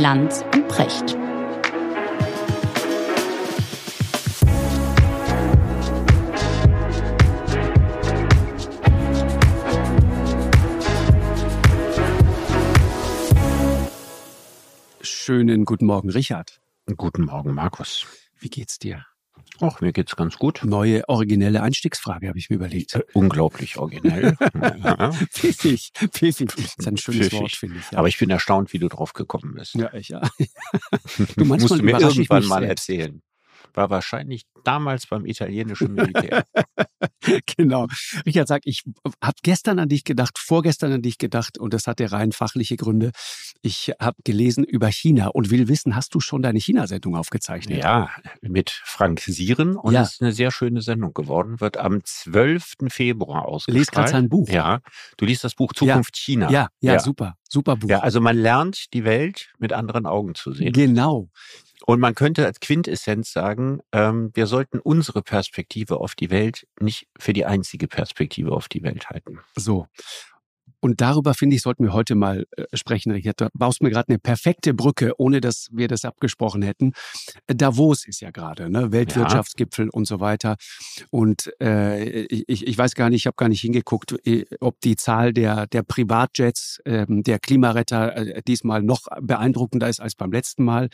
Lanz und Precht. Schönen guten Morgen, Richard. Guten Morgen, Markus. Wie geht's dir? Ach, mir geht's ganz gut. Neue originelle Einstiegsfrage habe ich mir überlegt. Äh, unglaublich originell. Pfiffig, pfiffig. Das ist ein schönes pfiffig. Wort, finde ich. Ja. Aber ich bin erstaunt, wie du drauf gekommen bist. Ja, ich ja. du manchmal musst du mir irgendwann mal selbst. erzählen war wahrscheinlich damals beim italienischen Militär. genau. Richard sagt, ich habe gestern an dich gedacht, vorgestern an dich gedacht und das hatte rein fachliche Gründe. Ich habe gelesen über China und will wissen, hast du schon deine China-Sendung aufgezeichnet? Ja, mit Frank Sieren und ja. es ist eine sehr schöne Sendung geworden, wird am 12. Februar ausgestrahlt. Lies gerade sein Buch. Ja, du liest das Buch Zukunft ja. China. Ja, ja, ja, super, super Buch. Ja, also man lernt die Welt mit anderen Augen zu sehen. Genau. Und man könnte als Quintessenz sagen, ähm, wir sollten unsere Perspektive auf die Welt nicht für die einzige Perspektive auf die Welt halten. So. Und darüber, finde ich, sollten wir heute mal äh, sprechen, Richard. Du baust mir gerade eine perfekte Brücke, ohne dass wir das abgesprochen hätten. Davos ist ja gerade, ne? Weltwirtschaftsgipfel ja. und so weiter. Und äh, ich, ich weiß gar nicht, ich habe gar nicht hingeguckt, äh, ob die Zahl der, der Privatjets, äh, der Klimaretter äh, diesmal noch beeindruckender ist als beim letzten Mal.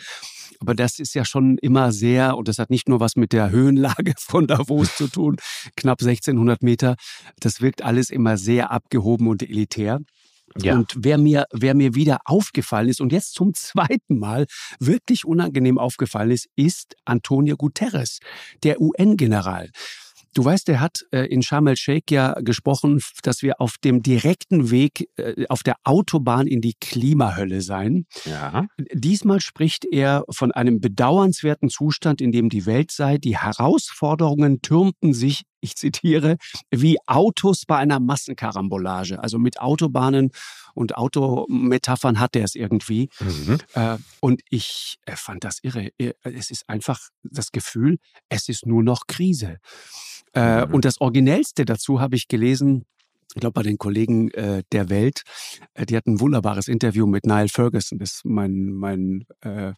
Aber das ist ja schon immer sehr, und das hat nicht nur was mit der Höhenlage von Davos zu tun, knapp 1600 Meter. Das wirkt alles immer sehr abgehoben und elitär her. Ja. Und wer mir, wer mir wieder aufgefallen ist und jetzt zum zweiten Mal wirklich unangenehm aufgefallen ist, ist Antonio Guterres, der UN-General. Du weißt, er hat äh, in Sharm el-Sheikh ja gesprochen, dass wir auf dem direkten Weg äh, auf der Autobahn in die Klimahölle seien. Ja. Diesmal spricht er von einem bedauernswerten Zustand, in dem die Welt sei. Die Herausforderungen türmten sich, ich zitiere, wie Autos bei einer Massenkarambolage. Also mit Autobahnen und Autometaphern hat er es irgendwie. Mhm. Äh, und ich fand das irre. Es ist einfach das Gefühl, es ist nur noch Krise. Äh, mhm. Und das Originellste dazu habe ich gelesen, ich glaube, bei den Kollegen äh, der Welt, äh, die hatten ein wunderbares Interview mit Niall Ferguson, das ist mein, mein äh,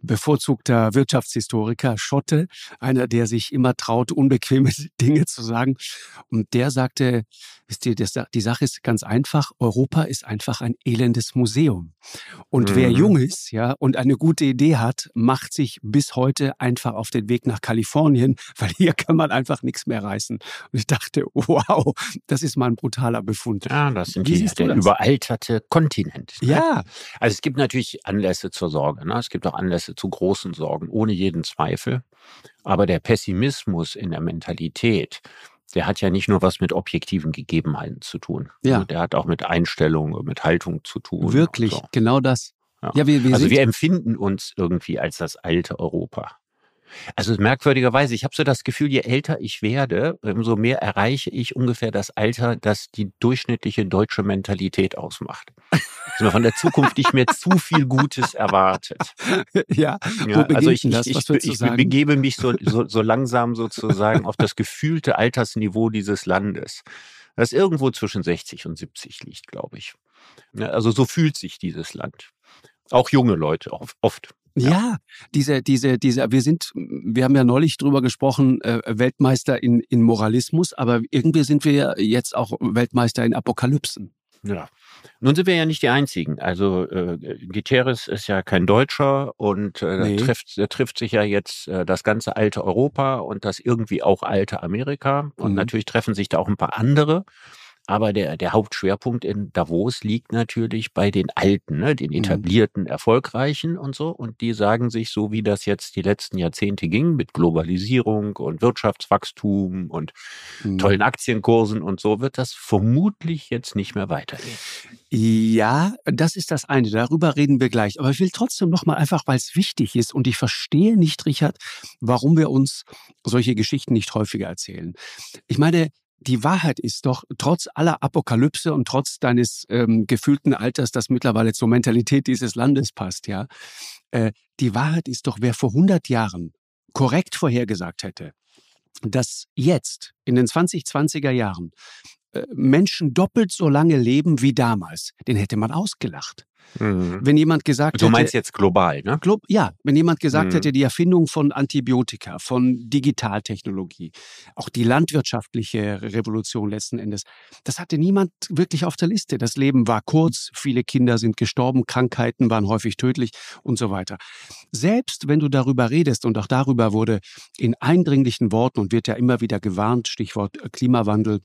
bevorzugter Wirtschaftshistoriker, Schotte, einer, der sich immer traut, unbequeme Dinge zu sagen. Und der sagte, wisst ihr, das, die Sache ist ganz einfach, Europa ist einfach ein elendes Museum. Und mhm. wer jung ist, ja, und eine gute Idee hat, macht sich bis heute einfach auf den Weg nach Kalifornien, weil hier kann man einfach nichts mehr reißen. Und ich dachte, wow, das ist mal ein brutaler Befund. Ja, das sind Wie die, der das? überalterte Kontinent. Ne? Ja. Also es gibt natürlich Anlässe zur Sorge. Ne? Es gibt auch Anlässe zu großen Sorgen, ohne jeden Zweifel. Aber der Pessimismus in der Mentalität, der hat ja nicht nur was mit objektiven Gegebenheiten zu tun. Ja. Also der hat auch mit Einstellung, mit Haltung zu tun. Wirklich, so. genau das. Ja. ja wir, wir also wir empfinden uns irgendwie als das alte Europa. Also merkwürdigerweise, ich habe so das Gefühl, je älter ich werde, umso mehr erreiche ich ungefähr das Alter, das die durchschnittliche deutsche Mentalität ausmacht. Dass man von der Zukunft nicht mehr zu viel Gutes erwartet. Ja, ja also ich, ich, ich, ich begebe mich so, so, so langsam sozusagen auf das gefühlte Altersniveau dieses Landes das irgendwo zwischen 60 und 70 liegt, glaube ich. Also so fühlt sich dieses Land. Auch junge Leute oft. Ja. ja, diese, diese, diese, wir sind, wir haben ja neulich drüber gesprochen, äh, Weltmeister in, in Moralismus, aber irgendwie sind wir jetzt auch Weltmeister in Apokalypsen. Ja. Nun sind wir ja nicht die Einzigen. Also äh, Guterres ist ja kein Deutscher und äh, nee. trifft, trifft sich ja jetzt äh, das ganze alte Europa und das irgendwie auch alte Amerika. Und mhm. natürlich treffen sich da auch ein paar andere. Aber der, der Hauptschwerpunkt in Davos liegt natürlich bei den Alten, ne, den mhm. etablierten, erfolgreichen und so. Und die sagen sich, so wie das jetzt die letzten Jahrzehnte ging, mit Globalisierung und Wirtschaftswachstum und mhm. tollen Aktienkursen und so, wird das vermutlich jetzt nicht mehr weitergehen. Ja, das ist das eine. Darüber reden wir gleich. Aber ich will trotzdem nochmal einfach, weil es wichtig ist. Und ich verstehe nicht, Richard, warum wir uns solche Geschichten nicht häufiger erzählen. Ich meine, die Wahrheit ist doch, trotz aller Apokalypse und trotz deines ähm, gefühlten Alters, das mittlerweile zur Mentalität dieses Landes passt, ja, äh, die Wahrheit ist doch, wer vor 100 Jahren korrekt vorhergesagt hätte, dass jetzt in den 2020er Jahren Menschen doppelt so lange leben wie damals, den hätte man ausgelacht. Mhm. Wenn jemand gesagt hätte. Du meinst jetzt global, ne? Glo ja, wenn jemand gesagt mhm. hätte, die Erfindung von Antibiotika, von Digitaltechnologie, auch die landwirtschaftliche Revolution letzten Endes, das hatte niemand wirklich auf der Liste. Das Leben war kurz, viele Kinder sind gestorben, Krankheiten waren häufig tödlich und so weiter. Selbst wenn du darüber redest, und auch darüber wurde in eindringlichen Worten und wird ja immer wieder gewarnt, Stichwort Klimawandel,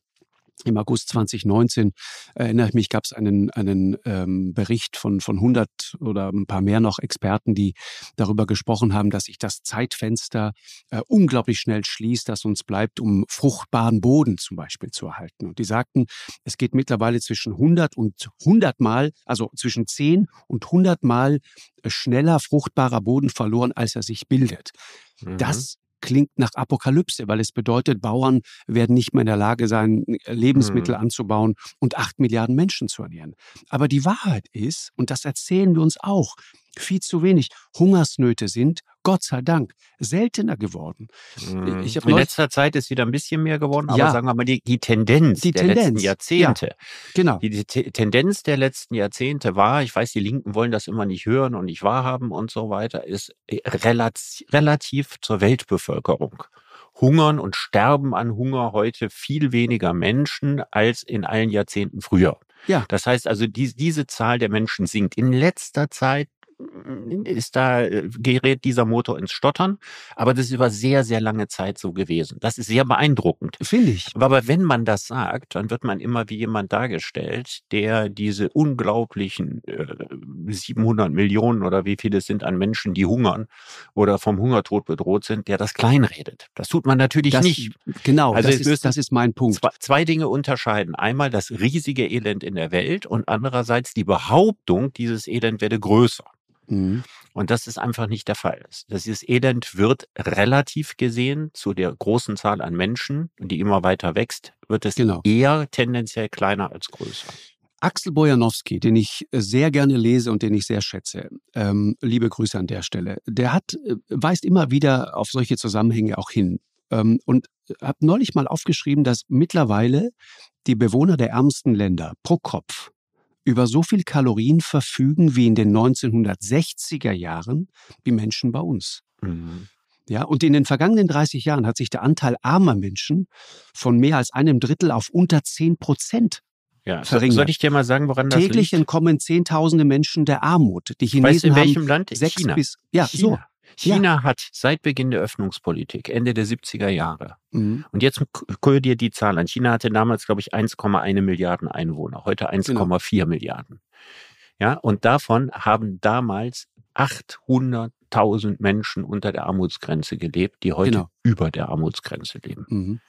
im August 2019, erinnere ich mich, gab es einen, einen ähm, Bericht von, von 100 oder ein paar mehr noch Experten, die darüber gesprochen haben, dass sich das Zeitfenster äh, unglaublich schnell schließt, das uns bleibt, um fruchtbaren Boden zum Beispiel zu erhalten. Und die sagten, es geht mittlerweile zwischen 100 und 100 Mal, also zwischen 10 und 100 Mal schneller fruchtbarer Boden verloren, als er sich bildet. Mhm. Das klingt nach Apokalypse, weil es bedeutet, Bauern werden nicht mehr in der Lage sein, Lebensmittel mhm. anzubauen und acht Milliarden Menschen zu ernähren. Aber die Wahrheit ist, und das erzählen wir uns auch, viel zu wenig. Hungersnöte sind, Gott sei Dank, seltener geworden. Mhm. In letzter Zeit ist wieder ein bisschen mehr geworden, aber ja, sagen wir mal, die, die Tendenz die der Tendenz, letzten Jahrzehnte. Ja, genau. Die, die Tendenz der letzten Jahrzehnte war, ich weiß, die Linken wollen das immer nicht hören und nicht wahrhaben und so weiter, ist äh, relativ, relativ zur Weltbevölkerung hungern und sterben an Hunger heute viel weniger Menschen als in allen Jahrzehnten früher. Ja. Das heißt also, die, diese Zahl der Menschen sinkt. In letzter Zeit ist da, äh, gerät dieser Motor ins Stottern. Aber das ist über sehr, sehr lange Zeit so gewesen. Das ist sehr beeindruckend. Finde ich. Aber wenn man das sagt, dann wird man immer wie jemand dargestellt, der diese unglaublichen äh, 700 Millionen oder wie viele es sind an Menschen, die hungern oder vom Hungertod bedroht sind, der das kleinredet. Das tut man natürlich das, nicht. Genau, also das, ist, das ist mein Punkt. Zwei, zwei Dinge unterscheiden. Einmal das riesige Elend in der Welt und andererseits die Behauptung, dieses Elend werde größer. Mhm. Und das ist einfach nicht der Fall. Dieses Elend wird relativ gesehen zu der großen Zahl an Menschen, die immer weiter wächst, wird es genau. eher tendenziell kleiner als größer. Axel Bojanowski, den ich sehr gerne lese und den ich sehr schätze, ähm, liebe Grüße an der Stelle, der hat, äh, weist immer wieder auf solche Zusammenhänge auch hin. Ähm, und habe neulich mal aufgeschrieben, dass mittlerweile die Bewohner der ärmsten Länder pro Kopf über so viel Kalorien verfügen wie in den 1960er Jahren die Menschen bei uns. Mhm. Ja, und in den vergangenen 30 Jahren hat sich der Anteil armer Menschen von mehr als einem Drittel auf unter 10 Prozent ja, verringert. Soll ich dir mal sagen, woran das Täglich liegt? entkommen Zehntausende Menschen der Armut. Die Chinesen weißt in welchem haben Land? Sechs China. Bis, ja, China. so. China ja. hat seit Beginn der Öffnungspolitik, Ende der 70er Jahre, mhm. und jetzt gucke dir die Zahl an. China hatte damals, glaube ich, 1,1 Milliarden Einwohner, heute 1,4 genau. Milliarden. Ja, und davon haben damals 800.000 Menschen unter der Armutsgrenze gelebt, die heute genau. über der Armutsgrenze leben. Mhm.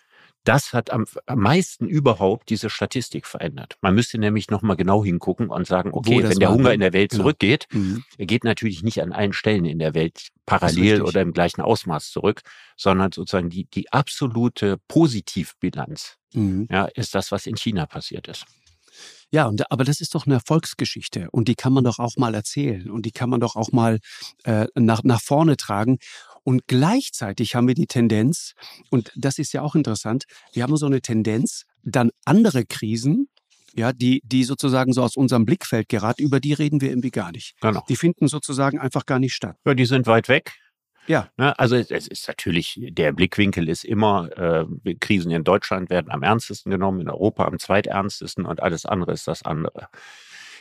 Das hat am, am, meisten überhaupt diese Statistik verändert. Man müsste nämlich nochmal genau hingucken und sagen, okay, wenn der Hunger in der Welt genau. zurückgeht, mhm. er geht natürlich nicht an allen Stellen in der Welt parallel oder im gleichen Ausmaß zurück, sondern sozusagen die, die absolute Positivbilanz mhm. ja, ist das, was in China passiert ist. Ja, und, aber das ist doch eine Erfolgsgeschichte und die kann man doch auch mal erzählen und die kann man doch auch mal äh, nach, nach vorne tragen. Und gleichzeitig haben wir die Tendenz, und das ist ja auch interessant, wir haben so eine Tendenz, dann andere Krisen, ja, die, die sozusagen so aus unserem Blickfeld geraten, über die reden wir irgendwie gar nicht. Genau. Die finden sozusagen einfach gar nicht statt. Ja, die sind weit weg. Ja. Ne, also es ist natürlich, der Blickwinkel ist immer, äh, Krisen in Deutschland werden am ernstesten genommen, in Europa am zweiternstesten und alles andere ist das andere.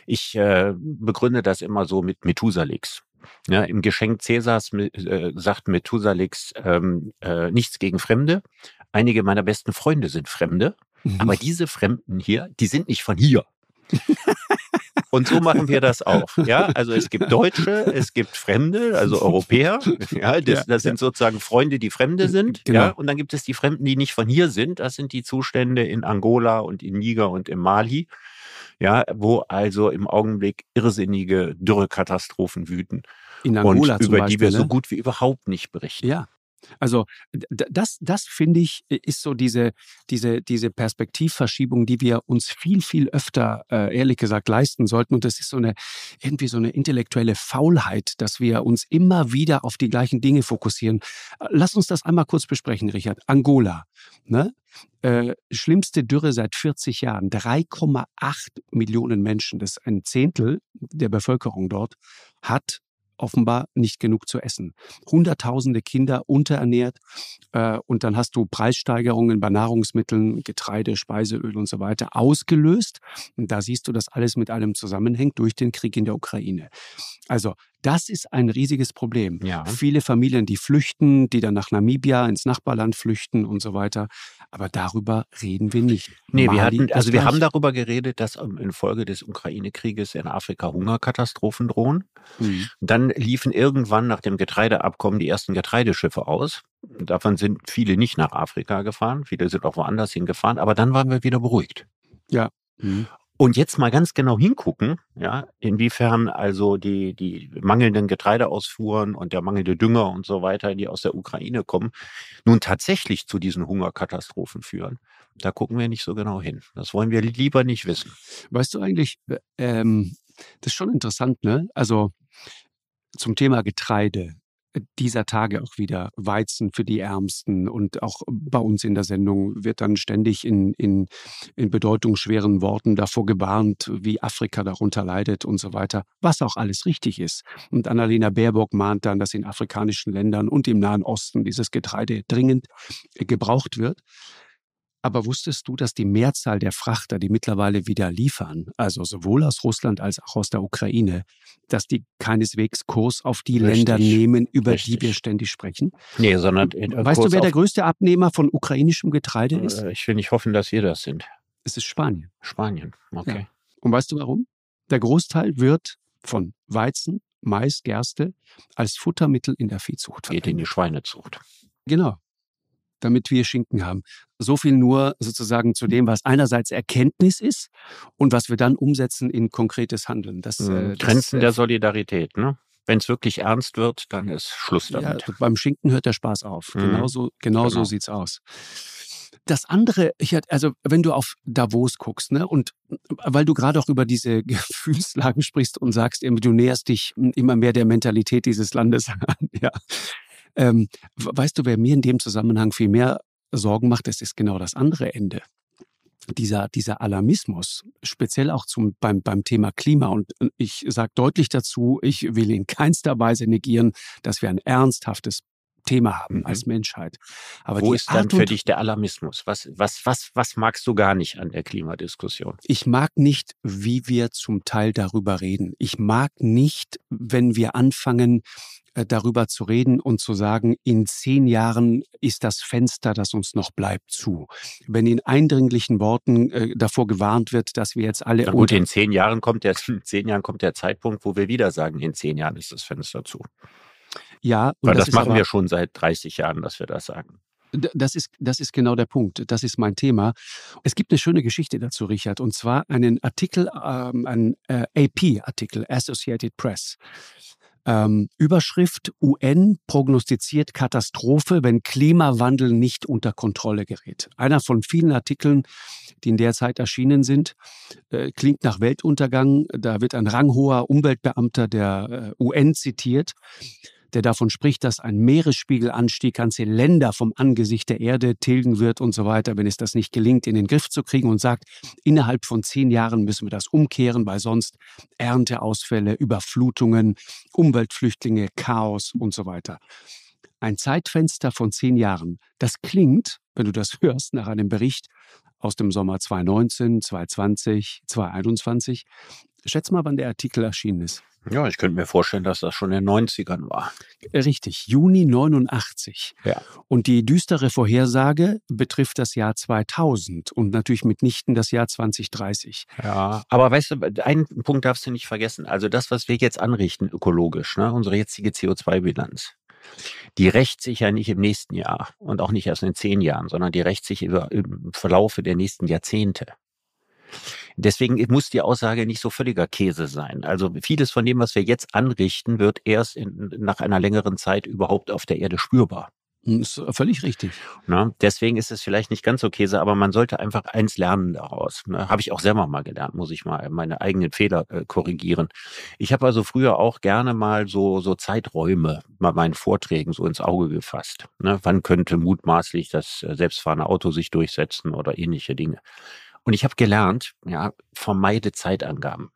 Ich äh, begründe das immer so mit Methusalix. Ja, Im Geschenk Cäsars äh, sagt Methusalix ähm, äh, nichts gegen Fremde. Einige meiner besten Freunde sind Fremde, mhm. aber diese Fremden hier, die sind nicht von hier. Und so machen wir das auch. Ja, also es gibt Deutsche, es gibt Fremde, also Europäer. Ja, das, das sind sozusagen Freunde, die Fremde sind. Genau. Ja, und dann gibt es die Fremden, die nicht von hier sind. Das sind die Zustände in Angola und in Niger und in Mali ja, wo also im Augenblick irrsinnige Dürrekatastrophen wüten. In Angola und über Beispiel, die wir ne? so gut wie überhaupt nicht berichten. Ja. Also das, das finde ich, ist so diese, diese, diese Perspektivverschiebung, die wir uns viel, viel öfter, äh, ehrlich gesagt, leisten sollten. Und das ist so eine, irgendwie so eine intellektuelle Faulheit, dass wir uns immer wieder auf die gleichen Dinge fokussieren. Lass uns das einmal kurz besprechen, Richard. Angola, ne? Äh, schlimmste Dürre seit 40 Jahren. 3,8 Millionen Menschen, das ist ein Zehntel der Bevölkerung dort, hat offenbar nicht genug zu essen. Hunderttausende Kinder unterernährt äh, und dann hast du Preissteigerungen bei Nahrungsmitteln, Getreide, Speiseöl und so weiter ausgelöst. Und da siehst du, dass alles mit allem zusammenhängt durch den Krieg in der Ukraine. Also das ist ein riesiges Problem. Ja. Viele Familien, die flüchten, die dann nach Namibia ins Nachbarland flüchten und so weiter. Aber darüber reden wir nicht. Nee, Mali, wir hatten, also wir haben darüber geredet, dass infolge des Ukraine-Krieges in Afrika Hungerkatastrophen drohen. Mhm. Dann liefen irgendwann nach dem Getreideabkommen die ersten Getreideschiffe aus. Davon sind viele nicht nach Afrika gefahren, viele sind auch woanders hingefahren, aber dann waren wir wieder beruhigt. Ja. Mhm. Und jetzt mal ganz genau hingucken, ja, inwiefern also die, die mangelnden Getreideausfuhren und der mangelnde Dünger und so weiter, die aus der Ukraine kommen, nun tatsächlich zu diesen Hungerkatastrophen führen. Da gucken wir nicht so genau hin. Das wollen wir lieber nicht wissen. Weißt du eigentlich, äh, ähm, das ist schon interessant, ne? Also zum Thema Getreide dieser Tage auch wieder Weizen für die Ärmsten. Und auch bei uns in der Sendung wird dann ständig in, in, in bedeutungsschweren Worten davor gewarnt, wie Afrika darunter leidet und so weiter, was auch alles richtig ist. Und Annalena Baerbock mahnt dann, dass in afrikanischen Ländern und im Nahen Osten dieses Getreide dringend gebraucht wird. Aber wusstest du, dass die Mehrzahl der Frachter, die mittlerweile wieder liefern, also sowohl aus Russland als auch aus der Ukraine, dass die keineswegs Kurs auf die Richtig. Länder nehmen, über Richtig. die wir ständig sprechen? Nee, sondern. Äh, weißt Kurs du, wer der größte Abnehmer von ukrainischem Getreide äh, ist? Ich will nicht hoffen, dass wir das sind. Es ist Spanien. Spanien, okay. Ja. Und weißt du warum? Der Großteil wird von Weizen, Mais, Gerste als Futtermittel in der Viehzucht verwendet. Geht in die Schweinezucht. Genau damit wir Schinken haben. So viel nur sozusagen zu dem, was einerseits Erkenntnis ist und was wir dann umsetzen in konkretes Handeln. Das, mhm. das Grenzen äh, der Solidarität, ne? Wenn es wirklich ernst wird, dann ist Schluss damit. Ja, beim Schinken hört der Spaß auf. Mhm. Genauso, genau, genau so sieht's aus. Das andere, ich, also wenn du auf Davos guckst, ne, und weil du gerade auch über diese Gefühlslagen sprichst und sagst, du näherst dich immer mehr der Mentalität dieses Landes an, ja, ähm, weißt du, wer mir in dem Zusammenhang viel mehr Sorgen macht, das ist genau das andere Ende. Dieser, dieser Alarmismus, speziell auch zum, beim, beim Thema Klima. Und ich sage deutlich dazu, ich will in keinster Weise negieren, dass wir ein ernsthaftes Thema haben mhm. als Menschheit. Aber Wo ist dann für dich der Alarmismus? Was, was, was, was magst du gar nicht an der Klimadiskussion? Ich mag nicht, wie wir zum Teil darüber reden. Ich mag nicht, wenn wir anfangen, äh, darüber zu reden und zu sagen, in zehn Jahren ist das Fenster, das uns noch bleibt, zu. Wenn in eindringlichen Worten äh, davor gewarnt wird, dass wir jetzt alle. Na gut, in zehn Jahren kommt der, in zehn Jahren kommt der Zeitpunkt, wo wir wieder sagen, in zehn Jahren ist das Fenster zu. Ja, Weil das, das machen aber, wir schon seit 30 Jahren, dass wir das sagen. Das ist, das ist genau der Punkt. Das ist mein Thema. Es gibt eine schöne Geschichte dazu, Richard, und zwar einen Artikel, ähm, ein äh, AP-Artikel, Associated Press. Ähm, Überschrift UN prognostiziert Katastrophe, wenn Klimawandel nicht unter Kontrolle gerät. Einer von vielen Artikeln, die in der Zeit erschienen sind, äh, klingt nach Weltuntergang. Da wird ein ranghoher Umweltbeamter der äh, UN zitiert der davon spricht, dass ein Meeresspiegelanstieg ganze Länder vom Angesicht der Erde tilgen wird und so weiter, wenn es das nicht gelingt, in den Griff zu kriegen und sagt, innerhalb von zehn Jahren müssen wir das umkehren, weil sonst Ernteausfälle, Überflutungen, Umweltflüchtlinge, Chaos und so weiter. Ein Zeitfenster von zehn Jahren. Das klingt, wenn du das hörst, nach einem Bericht aus dem Sommer 2019, 2020, 2021. Schätz mal, wann der Artikel erschienen ist. Ja, ich könnte mir vorstellen, dass das schon in den 90ern war. Richtig, Juni 89. Ja. Und die düstere Vorhersage betrifft das Jahr 2000 und natürlich mitnichten das Jahr 2030. Ja, aber weißt du, einen Punkt darfst du nicht vergessen. Also das, was wir jetzt anrichten ökologisch, ne, unsere jetzige CO2-Bilanz, die rächt sich ja nicht im nächsten Jahr und auch nicht erst in zehn Jahren, sondern die rächt sich über, im Verlaufe der nächsten Jahrzehnte. Deswegen muss die Aussage nicht so völliger Käse sein. Also vieles von dem, was wir jetzt anrichten, wird erst in, nach einer längeren Zeit überhaupt auf der Erde spürbar. Hm, ist völlig richtig. Ne? Deswegen ist es vielleicht nicht ganz so Käse, aber man sollte einfach eins lernen daraus. Ne? Habe ich auch selber mal gelernt, muss ich mal meine eigenen Fehler äh, korrigieren. Ich habe also früher auch gerne mal so, so Zeiträume bei meinen Vorträgen so ins Auge gefasst. Ne? Wann könnte mutmaßlich das äh, selbstfahrende Auto sich durchsetzen oder ähnliche Dinge. Und ich habe gelernt, ja, vermeide Zeitangaben.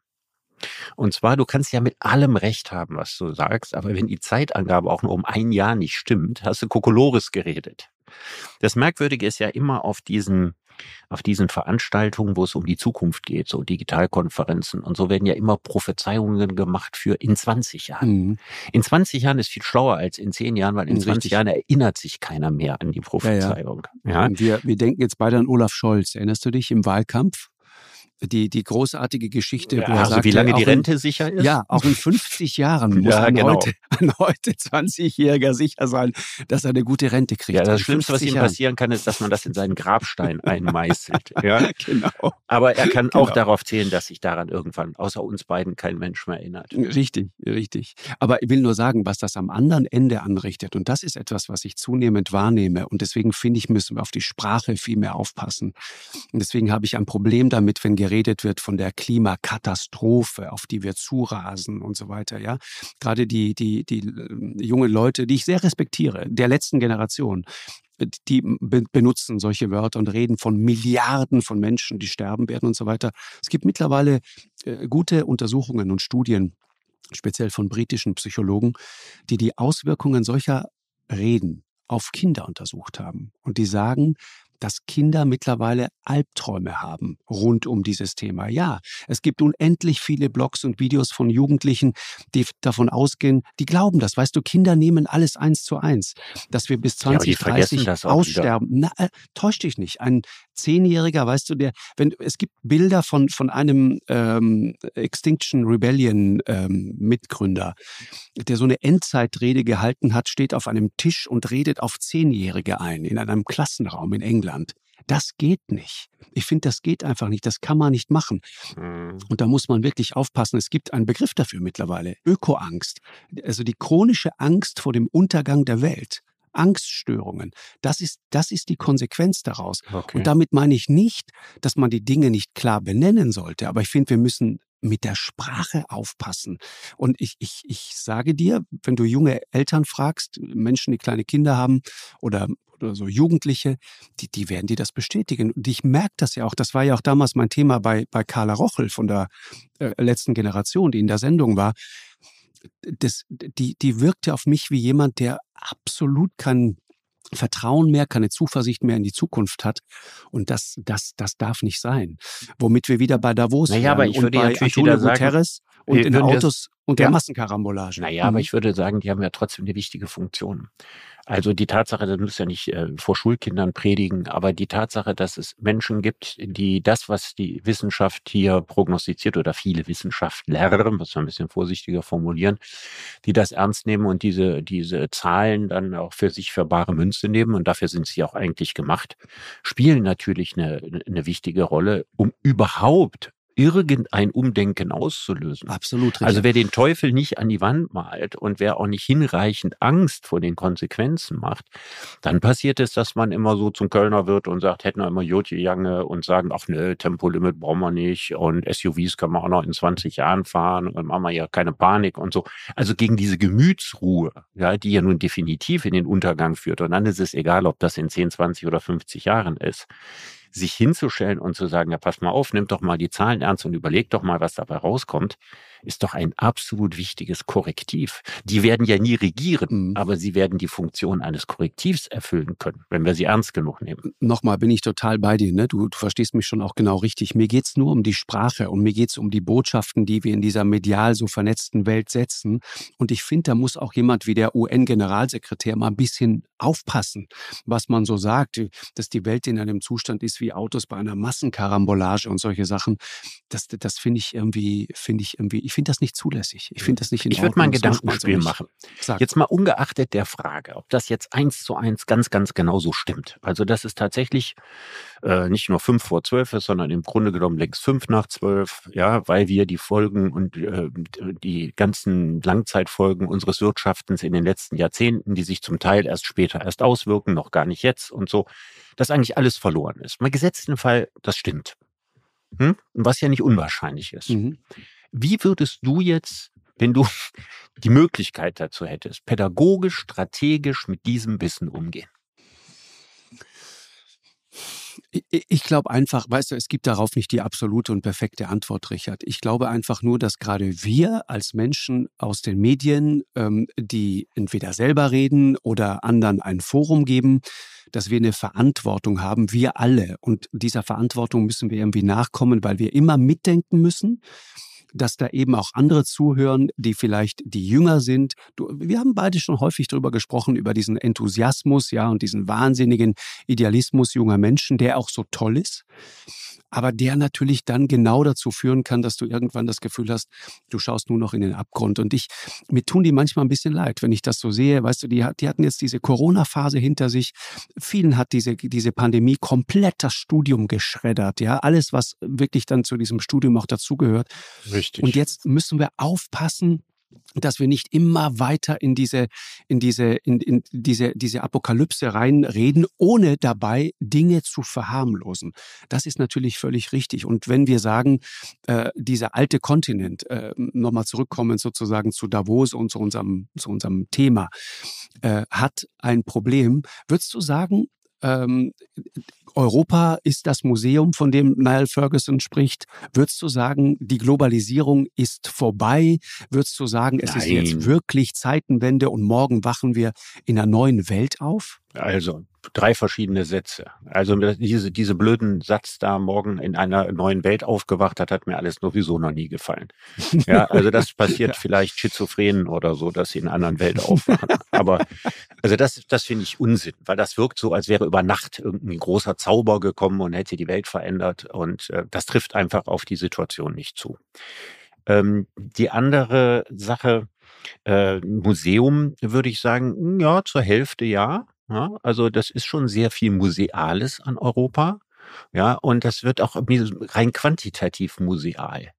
Und zwar, du kannst ja mit allem Recht haben, was du sagst, aber wenn die Zeitangabe auch nur um ein Jahr nicht stimmt, hast du Kokolores geredet. Das Merkwürdige ist ja immer auf diesen auf diesen Veranstaltungen, wo es um die Zukunft geht, so Digitalkonferenzen und so werden ja immer Prophezeiungen gemacht für in 20 Jahren. Mhm. In 20 Jahren ist viel schlauer als in 10 Jahren, weil in Richtig. 20 Jahren erinnert sich keiner mehr an die Prophezeiung. Ja, ja. ja. Wir, wir denken jetzt beide an Olaf Scholz. Erinnerst du dich im Wahlkampf? Die, die großartige Geschichte. Ja, also sagte, wie lange die Rente in, sicher ist? Ja, auch in 50 Jahren muss ja, ein, genau. heute, ein heute 20-Jähriger sicher sein, dass er eine gute Rente kriegt. Ja, das Schlimmste, was ihm passieren kann, ist, dass man das in seinen Grabstein einmeißelt. ja, genau. Aber er kann genau. auch darauf zählen, dass sich daran irgendwann außer uns beiden kein Mensch mehr erinnert. Richtig, richtig. Aber ich will nur sagen, was das am anderen Ende anrichtet. Und das ist etwas, was ich zunehmend wahrnehme. Und deswegen finde ich, müssen wir auf die Sprache viel mehr aufpassen. Und deswegen habe ich ein Problem damit, wenn geredet wird von der Klimakatastrophe, auf die wir zurasen und so weiter, ja. Gerade die, die, die äh, jungen Leute, die ich sehr respektiere, der letzten Generation, die benutzen solche Wörter und reden von Milliarden von Menschen, die sterben werden und so weiter. Es gibt mittlerweile äh, gute Untersuchungen und Studien, speziell von britischen Psychologen, die die Auswirkungen solcher Reden auf Kinder untersucht haben. Und die sagen, dass Kinder mittlerweile Albträume haben rund um dieses Thema. Ja, es gibt unendlich viele Blogs und Videos von Jugendlichen, die davon ausgehen, die glauben das. Weißt du, Kinder nehmen alles eins zu eins, dass wir bis 2030 ja, aussterben. Na, äh, täusch dich nicht. Ein Zehnjähriger, weißt du, der, wenn es gibt Bilder von von einem ähm, Extinction Rebellion ähm, Mitgründer, der so eine Endzeitrede gehalten hat, steht auf einem Tisch und redet auf Zehnjährige ein in einem Klassenraum in England. Das geht nicht. Ich finde, das geht einfach nicht. Das kann man nicht machen. Mhm. Und da muss man wirklich aufpassen. Es gibt einen Begriff dafür mittlerweile. Ökoangst. Also die chronische Angst vor dem Untergang der Welt. Angststörungen. Das ist, das ist die Konsequenz daraus. Okay. Und damit meine ich nicht, dass man die Dinge nicht klar benennen sollte. Aber ich finde, wir müssen mit der Sprache aufpassen. Und ich, ich, ich sage dir, wenn du junge Eltern fragst, Menschen, die kleine Kinder haben oder, oder so Jugendliche, die, die werden dir das bestätigen. Und ich merke das ja auch. Das war ja auch damals mein Thema bei, bei Carla Rochel von der äh, letzten Generation, die in der Sendung war. Das, die, die wirkte auf mich wie jemand, der absolut kein Vertrauen mehr, keine Zuversicht mehr in die Zukunft hat. Und das, das, das darf nicht sein. Womit wir wieder bei Davos naja, aber ich würde bei natürlich Antonio wieder Guterres und in Autos und der ja. Massenkarambolage. Naja, mhm. aber ich würde sagen, die haben ja trotzdem eine wichtige Funktion. Also die Tatsache, das muss ja nicht äh, vor Schulkindern predigen, aber die Tatsache, dass es Menschen gibt, die das, was die Wissenschaft hier prognostiziert oder viele Wissenschaftler, muss man ein bisschen vorsichtiger formulieren, die das ernst nehmen und diese, diese Zahlen dann auch für sich für bare Münze nehmen und dafür sind sie auch eigentlich gemacht, spielen natürlich eine, eine wichtige Rolle, um überhaupt irgendein Umdenken auszulösen. Absolut. Richtig. Also wer den Teufel nicht an die Wand malt und wer auch nicht hinreichend Angst vor den Konsequenzen macht, dann passiert es, dass man immer so zum Kölner wird und sagt, hätten wir immer Jotje Jange und sagen, ach ne, Tempolimit brauchen wir nicht und SUVs können wir auch noch in 20 Jahren fahren und machen wir ja keine Panik und so. Also gegen diese Gemütsruhe, ja, die ja nun definitiv in den Untergang führt und dann ist es egal, ob das in 10, 20 oder 50 Jahren ist sich hinzustellen und zu sagen, ja, pass mal auf, nimm doch mal die Zahlen ernst und überleg doch mal, was dabei rauskommt, ist doch ein absolut wichtiges Korrektiv. Die werden ja nie regieren, mhm. aber sie werden die Funktion eines Korrektivs erfüllen können, wenn wir sie ernst genug nehmen. Nochmal bin ich total bei dir. Ne? Du, du verstehst mich schon auch genau richtig. Mir geht's nur um die Sprache und mir geht's um die Botschaften, die wir in dieser medial so vernetzten Welt setzen. Und ich finde, da muss auch jemand wie der UN-Generalsekretär mal ein bisschen aufpassen, was man so sagt, dass die Welt in einem Zustand ist wie Autos bei einer Massenkarambolage und solche Sachen. Das, das finde ich irgendwie, finde ich irgendwie, ich ich finde das nicht zulässig. Ich finde das nicht in Ich würde mal ein Gedankenspiel so machen. Sag. Jetzt mal ungeachtet der Frage, ob das jetzt eins zu eins ganz, ganz genau so stimmt. Also, dass es tatsächlich äh, nicht nur fünf vor zwölf ist, sondern im Grunde genommen längst fünf nach zwölf, ja, weil wir die Folgen und äh, die ganzen Langzeitfolgen unseres Wirtschaftens in den letzten Jahrzehnten, die sich zum Teil erst später erst auswirken, noch gar nicht jetzt und so, dass eigentlich alles verloren ist. Mal gesetzten Fall, das stimmt. Hm? Was ja nicht unwahrscheinlich ist. Mhm. Wie würdest du jetzt, wenn du die Möglichkeit dazu hättest, pädagogisch, strategisch mit diesem Wissen umgehen? Ich glaube einfach, weißt du, es gibt darauf nicht die absolute und perfekte Antwort, Richard. Ich glaube einfach nur, dass gerade wir als Menschen aus den Medien, ähm, die entweder selber reden oder anderen ein Forum geben, dass wir eine Verantwortung haben, wir alle. Und dieser Verantwortung müssen wir irgendwie nachkommen, weil wir immer mitdenken müssen dass da eben auch andere zuhören, die vielleicht die jünger sind. Du, wir haben beide schon häufig darüber gesprochen, über diesen Enthusiasmus, ja, und diesen wahnsinnigen Idealismus junger Menschen, der auch so toll ist aber der natürlich dann genau dazu führen kann, dass du irgendwann das Gefühl hast, du schaust nur noch in den Abgrund. Und ich, mir tun die manchmal ein bisschen leid, wenn ich das so sehe. Weißt du, die, die hatten jetzt diese Corona-Phase hinter sich. Vielen hat diese, diese Pandemie komplett das Studium geschreddert. Ja, alles, was wirklich dann zu diesem Studium auch dazugehört. Und jetzt müssen wir aufpassen, dass wir nicht immer weiter in diese, in diese, in, in diese, diese Apokalypse reinreden, ohne dabei Dinge zu verharmlosen. Das ist natürlich völlig richtig. Und wenn wir sagen, äh, dieser alte Kontinent, äh, nochmal zurückkommen sozusagen zu Davos und zu unserem, zu unserem Thema, äh, hat ein Problem, würdest du sagen, ähm, Europa ist das Museum, von dem Niall Ferguson spricht. Würdest du sagen, die Globalisierung ist vorbei? Würdest du sagen, es Nein. ist jetzt wirklich Zeitenwende und morgen wachen wir in einer neuen Welt auf? Also drei verschiedene Sätze. Also diese, diese blöden Satz da morgen in einer neuen Welt aufgewacht hat, hat mir alles sowieso noch nie gefallen. Ja, also das passiert vielleicht Schizophrenen oder so, dass sie in einer anderen Welt aufwachen. Aber also das, das finde ich Unsinn, weil das wirkt so, als wäre über Nacht irgendein großer Zauber gekommen und hätte die Welt verändert. Und äh, das trifft einfach auf die Situation nicht zu. Ähm, die andere Sache, äh, Museum, würde ich sagen, ja, zur Hälfte ja. Ja, also das ist schon sehr viel Museales an Europa. Ja, und das wird auch rein quantitativ museal.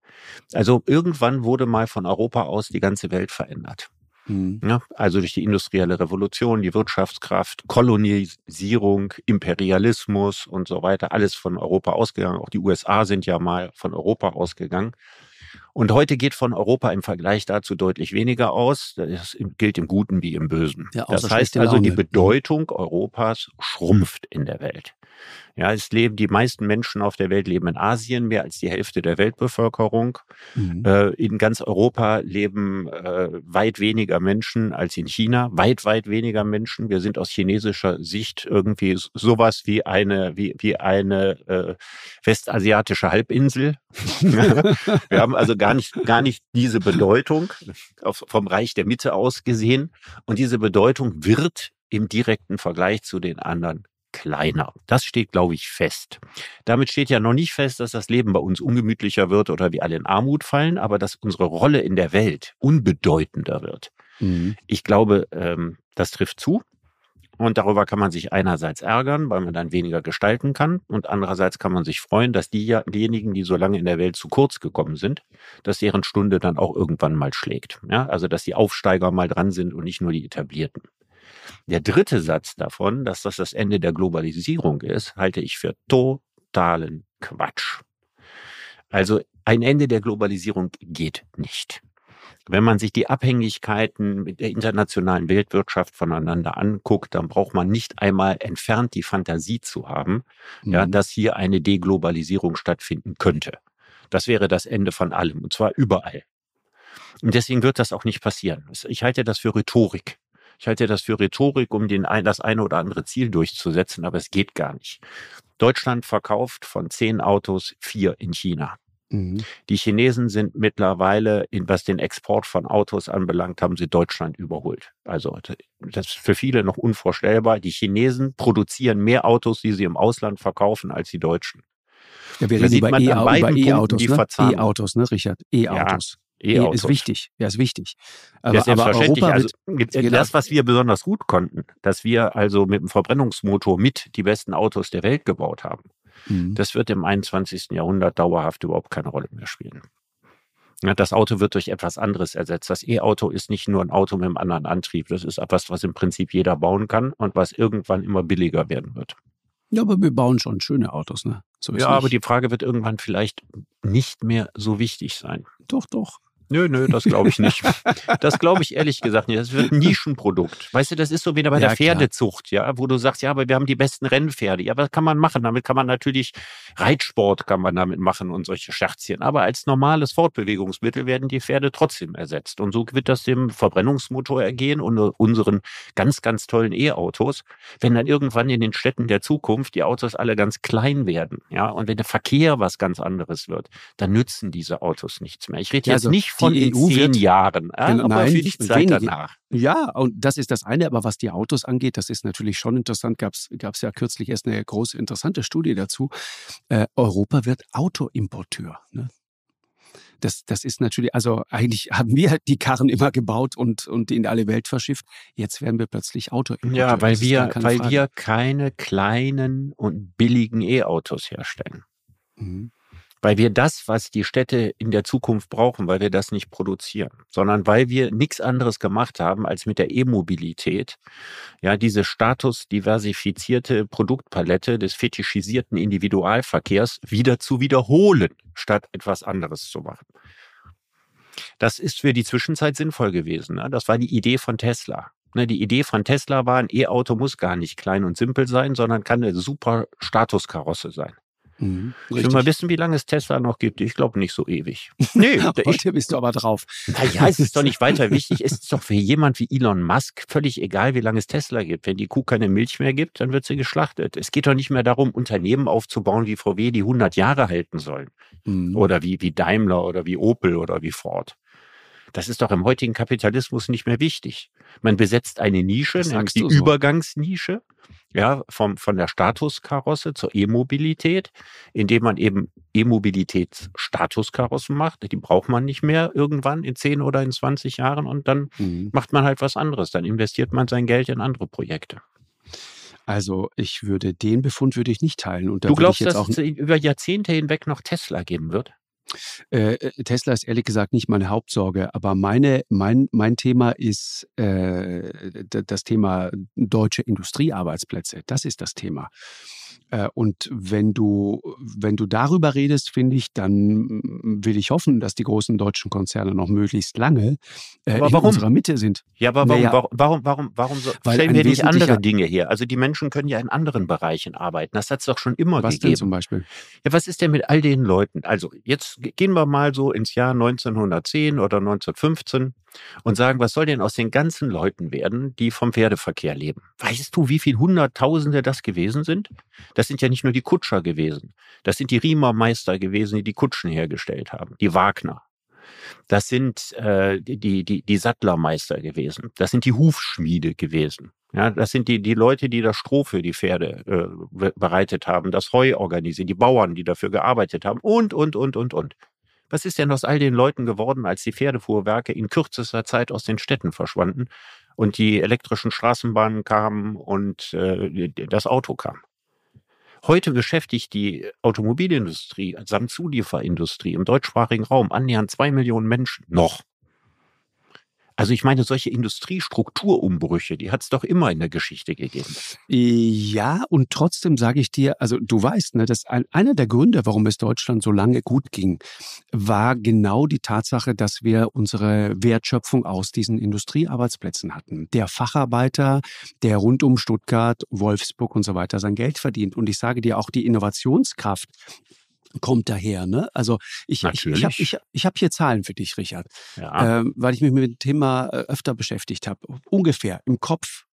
Also irgendwann wurde mal von Europa aus die ganze Welt verändert. Mhm. Ja, also durch die industrielle Revolution, die Wirtschaftskraft, Kolonisierung, Imperialismus und so weiter, alles von Europa ausgegangen. Auch die USA sind ja mal von Europa ausgegangen. Und heute geht von Europa im Vergleich dazu deutlich weniger aus. Das gilt im Guten wie im Bösen. Ja, das heißt also, die Bedeutung Europas schrumpft in der Welt. Ja, es leben die meisten Menschen auf der Welt leben in Asien, mehr als die Hälfte der Weltbevölkerung. Mhm. Äh, in ganz Europa leben äh, weit weniger Menschen als in China, weit weit weniger Menschen. Wir sind aus chinesischer Sicht irgendwie sowas wie eine wie wie eine äh, westasiatische Halbinsel. Wir haben also gar nicht gar nicht diese Bedeutung auf, vom Reich der Mitte aus gesehen und diese Bedeutung wird im direkten Vergleich zu den anderen kleiner. Das steht, glaube ich, fest. Damit steht ja noch nicht fest, dass das Leben bei uns ungemütlicher wird oder wir alle in Armut fallen, aber dass unsere Rolle in der Welt unbedeutender wird. Mhm. Ich glaube, ähm, das trifft zu. Und darüber kann man sich einerseits ärgern, weil man dann weniger gestalten kann. Und andererseits kann man sich freuen, dass die, diejenigen, die so lange in der Welt zu kurz gekommen sind, dass deren Stunde dann auch irgendwann mal schlägt. Ja, also, dass die Aufsteiger mal dran sind und nicht nur die Etablierten. Der dritte Satz davon, dass das das Ende der Globalisierung ist, halte ich für totalen Quatsch. Also ein Ende der Globalisierung geht nicht. Wenn man sich die Abhängigkeiten mit der internationalen Weltwirtschaft voneinander anguckt, dann braucht man nicht einmal entfernt die Fantasie zu haben, mhm. ja, dass hier eine Deglobalisierung stattfinden könnte. Das wäre das Ende von allem, und zwar überall. Und deswegen wird das auch nicht passieren. Ich halte das für Rhetorik. Ich halte das für Rhetorik, um den, das eine oder andere Ziel durchzusetzen, aber es geht gar nicht. Deutschland verkauft von zehn Autos vier in China. Mhm. Die Chinesen sind mittlerweile, was den Export von Autos anbelangt, haben sie Deutschland überholt. Also das ist für viele noch unvorstellbar. Die Chinesen produzieren mehr Autos, die sie im Ausland verkaufen, als die Deutschen. Ja, wir reden über E-Autos, ne? E-Autos, ne, Richard? E-Autos. E-Autos. Ist wichtig, ja, ist wichtig. Aber, ja, selbstverständlich. Aber also, genau. das, was wir besonders gut konnten, dass wir also mit dem Verbrennungsmotor mit die besten Autos der Welt gebaut haben, mhm. das wird im 21. Jahrhundert dauerhaft überhaupt keine Rolle mehr spielen. Das Auto wird durch etwas anderes ersetzt. Das E-Auto ist nicht nur ein Auto mit einem anderen Antrieb. Das ist etwas, was im Prinzip jeder bauen kann und was irgendwann immer billiger werden wird. Ja, aber wir bauen schon schöne Autos, ne? So ja, nicht. aber die Frage wird irgendwann vielleicht nicht mehr so wichtig sein. Doch, doch. Nö, nö, das glaube ich nicht. Das glaube ich ehrlich gesagt nicht. Das wird ein Nischenprodukt. Weißt du, das ist so wie bei ja, der Pferdezucht, ja, wo du sagst, ja, aber wir haben die besten Rennpferde. Ja, was kann man machen? Damit kann man natürlich Reitsport kann man damit machen und solche Scherzchen. Aber als normales Fortbewegungsmittel werden die Pferde trotzdem ersetzt. Und so wird das dem Verbrennungsmotor ergehen und unseren ganz, ganz tollen E-Autos. Wenn dann irgendwann in den Städten der Zukunft die Autos alle ganz klein werden, ja, und wenn der Verkehr was ganz anderes wird, dann nützen diese Autos nichts mehr. Ich rede jetzt also, nicht von die in EU zehn wird, Jahren, äh, aber nein, die Zeit wenige, danach. Ja, und das ist das eine, aber was die Autos angeht, das ist natürlich schon interessant. Gab es ja kürzlich erst eine große interessante Studie dazu. Äh, Europa wird Autoimporteur. Ne? Das, das ist natürlich, also eigentlich haben wir die Karren immer gebaut und, und in alle Welt verschifft. Jetzt werden wir plötzlich Autoimporteur. Ja, weil wir, weil wir keine kleinen und billigen E-Autos herstellen. Mhm weil wir das, was die Städte in der Zukunft brauchen, weil wir das nicht produzieren, sondern weil wir nichts anderes gemacht haben, als mit der E-Mobilität, ja, diese statusdiversifizierte Produktpalette des fetischisierten Individualverkehrs wieder zu wiederholen, statt etwas anderes zu machen. Das ist für die Zwischenzeit sinnvoll gewesen. Ne? Das war die Idee von Tesla. Ne? Die Idee von Tesla war, ein E-Auto muss gar nicht klein und simpel sein, sondern kann eine super Statuskarosse sein. Mhm, ich will mal wissen, wie lange es Tesla noch gibt. Ich glaube nicht so ewig. Nee, heute bist du aber drauf. Naja, es ist doch nicht weiter wichtig. Es ist doch für jemand wie Elon Musk völlig egal, wie lange es Tesla gibt. Wenn die Kuh keine Milch mehr gibt, dann wird sie geschlachtet. Es geht doch nicht mehr darum, Unternehmen aufzubauen wie VW, die 100 Jahre halten sollen. Mhm. Oder wie, wie Daimler oder wie Opel oder wie Ford. Das ist doch im heutigen Kapitalismus nicht mehr wichtig. Man besetzt eine Nische, nämlich die so. Übergangsnische ja, vom, von der Statuskarosse zur E-Mobilität, indem man eben E-Mobilitätsstatuskarossen macht. Die braucht man nicht mehr irgendwann in 10 oder in 20 Jahren und dann mhm. macht man halt was anderes. Dann investiert man sein Geld in andere Projekte. Also ich würde den Befund würde ich nicht teilen. Und du glaubst, dass es über Jahrzehnte hinweg noch Tesla geben wird? Äh, äh, Tesla ist ehrlich gesagt nicht meine Hauptsorge, aber meine, mein, mein Thema ist äh, das Thema deutsche Industriearbeitsplätze. Das ist das Thema. Äh, und wenn du, wenn du darüber redest, finde ich, dann will ich hoffen, dass die großen deutschen Konzerne noch möglichst lange äh, aber in warum? unserer Mitte sind. Ja, aber warum, naja, warum, warum, warum, warum so stellen wir nicht andere Dinge her? Also die Menschen können ja in anderen Bereichen arbeiten. Das hat es doch schon immer was gegeben. Was denn zum Beispiel? Ja, was ist denn mit all den Leuten? Also jetzt gehen wir mal so ins Jahr 1910 oder 1915 und sagen, was soll denn aus den ganzen Leuten werden, die vom Pferdeverkehr leben? Weißt du, wie viele Hunderttausende das gewesen sind? Das sind ja nicht nur die Kutscher gewesen. Das sind die Riemermeister gewesen, die die Kutschen hergestellt haben, die Wagner. Das sind äh, die, die, die Sattlermeister gewesen. Das sind die Hufschmiede gewesen. Ja, das sind die, die Leute, die das Stroh für die Pferde äh, bereitet haben, das Heu organisieren, die Bauern, die dafür gearbeitet haben und, und, und, und, und. Was ist denn aus all den Leuten geworden, als die Pferdefuhrwerke in kürzester Zeit aus den Städten verschwanden und die elektrischen Straßenbahnen kamen und äh, das Auto kam? Heute beschäftigt die Automobilindustrie samt Zulieferindustrie im deutschsprachigen Raum annähernd zwei Millionen Menschen noch. Also ich meine, solche Industriestrukturumbrüche, die hat es doch immer in der Geschichte gegeben. Ja, und trotzdem sage ich dir, also du weißt, ne, dass ein, einer der Gründe, warum es Deutschland so lange gut ging, war genau die Tatsache, dass wir unsere Wertschöpfung aus diesen Industriearbeitsplätzen hatten. Der Facharbeiter, der rund um Stuttgart, Wolfsburg und so weiter sein Geld verdient. Und ich sage dir auch, die Innovationskraft kommt daher. Ne? Also ich, Natürlich. ich, ich habe ich, ich hab hier Zahlen für dich, Richard, ja. ähm, weil ich mich mit dem Thema äh, öfter beschäftigt habe. Ungefähr im Kopf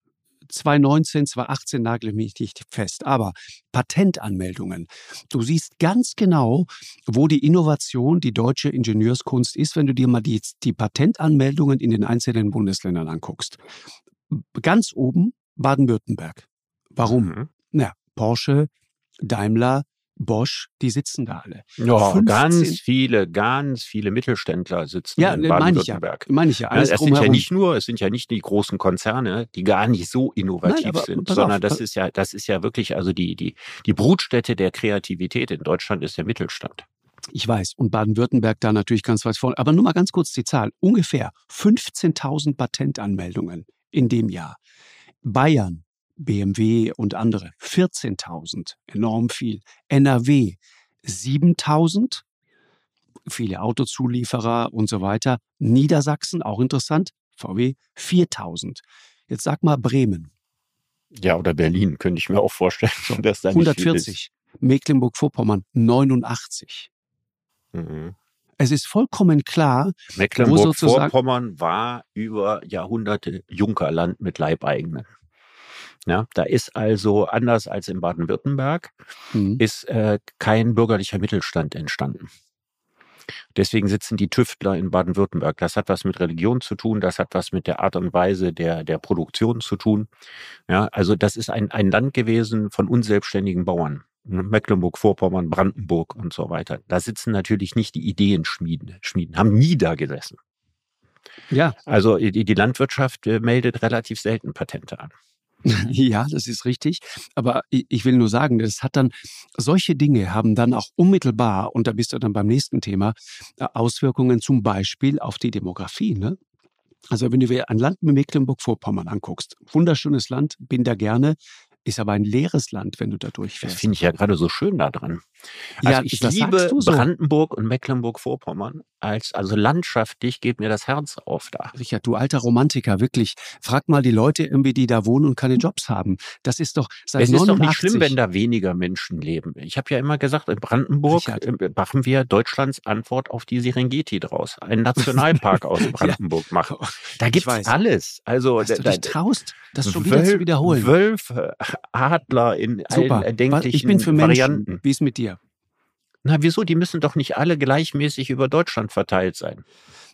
2019, 2018 nagel ich mich nicht fest, aber Patentanmeldungen. Du siehst ganz genau, wo die Innovation, die deutsche Ingenieurskunst ist, wenn du dir mal die, die Patentanmeldungen in den einzelnen Bundesländern anguckst. Ganz oben Baden-Württemberg. Warum? Mhm. Na, Porsche, Daimler, Bosch, die sitzen da alle. Ja, 15, ganz viele, ganz viele Mittelständler sitzen ja, in Baden-Württemberg. Ja, meine ich ja. Alles ja, es sind ja nicht nur, es sind ja nicht die großen Konzerne, die gar nicht so innovativ Nein, sind, sondern auf, das ist ja, das ist ja wirklich, also die, die, die Brutstätte der Kreativität in Deutschland ist der Mittelstand. Ich weiß, und Baden-Württemberg da natürlich ganz weit vorne. Aber nur mal ganz kurz die Zahl. Ungefähr 15.000 Patentanmeldungen in dem Jahr. Bayern, BMW und andere 14.000, enorm viel. NRW 7.000, viele Autozulieferer und so weiter. Niedersachsen, auch interessant, VW 4.000. Jetzt sag mal Bremen. Ja, oder Berlin, könnte ich mir auch vorstellen. Dass da 140. Mecklenburg-Vorpommern 89. Mhm. Es ist vollkommen klar, Mecklenburg-Vorpommern war über Jahrhunderte Junkerland mit Leibeigenen. Ja, da ist also anders als in Baden-Württemberg mhm. ist äh, kein bürgerlicher Mittelstand entstanden. Deswegen sitzen die Tüftler in Baden-Württemberg. Das hat was mit Religion zu tun, das hat was mit der Art und Weise der, der Produktion zu tun. Ja, also das ist ein, ein Land gewesen von unselbstständigen Bauern. Mecklenburg-Vorpommern, Brandenburg und so weiter. Da sitzen natürlich nicht die Ideenschmieden, Schmieden, haben nie da gesessen. Ja. Also die, die Landwirtschaft äh, meldet relativ selten Patente an. Ja, das ist richtig. Aber ich will nur sagen, das hat dann, solche Dinge haben dann auch unmittelbar, und da bist du dann beim nächsten Thema, äh, Auswirkungen zum Beispiel auf die Demografie. Ne? Also wenn du dir ein Land wie Mecklenburg-Vorpommern anguckst, wunderschönes Land, bin da gerne, ist aber ein leeres Land, wenn du da durchfährst. Das finde ich ja gerade so schön da dran. Also ja, ich liebe so. Brandenburg und Mecklenburg-Vorpommern. Als, also landschaftlich geht mir das Herz auf da. Richard, du alter Romantiker, wirklich. Frag mal die Leute irgendwie, die da wohnen und keine Jobs haben. Das ist doch seit Es ist 89. doch nicht schlimm, wenn da weniger Menschen leben. Ich habe ja immer gesagt, in Brandenburg Richard. Äh, machen wir Deutschlands Antwort auf die Serengeti draus. Einen Nationalpark aus Brandenburg ja. machen. Da gibt's alles. Also, dass du dich traust, das schon wieder zu wiederholen. Wölfe, Adler in Super. allen erdenklichen ich bin für Varianten. Menschen. Wie ist mit dir? Na, wieso? Die müssen doch nicht alle gleichmäßig über Deutschland verteilt sein.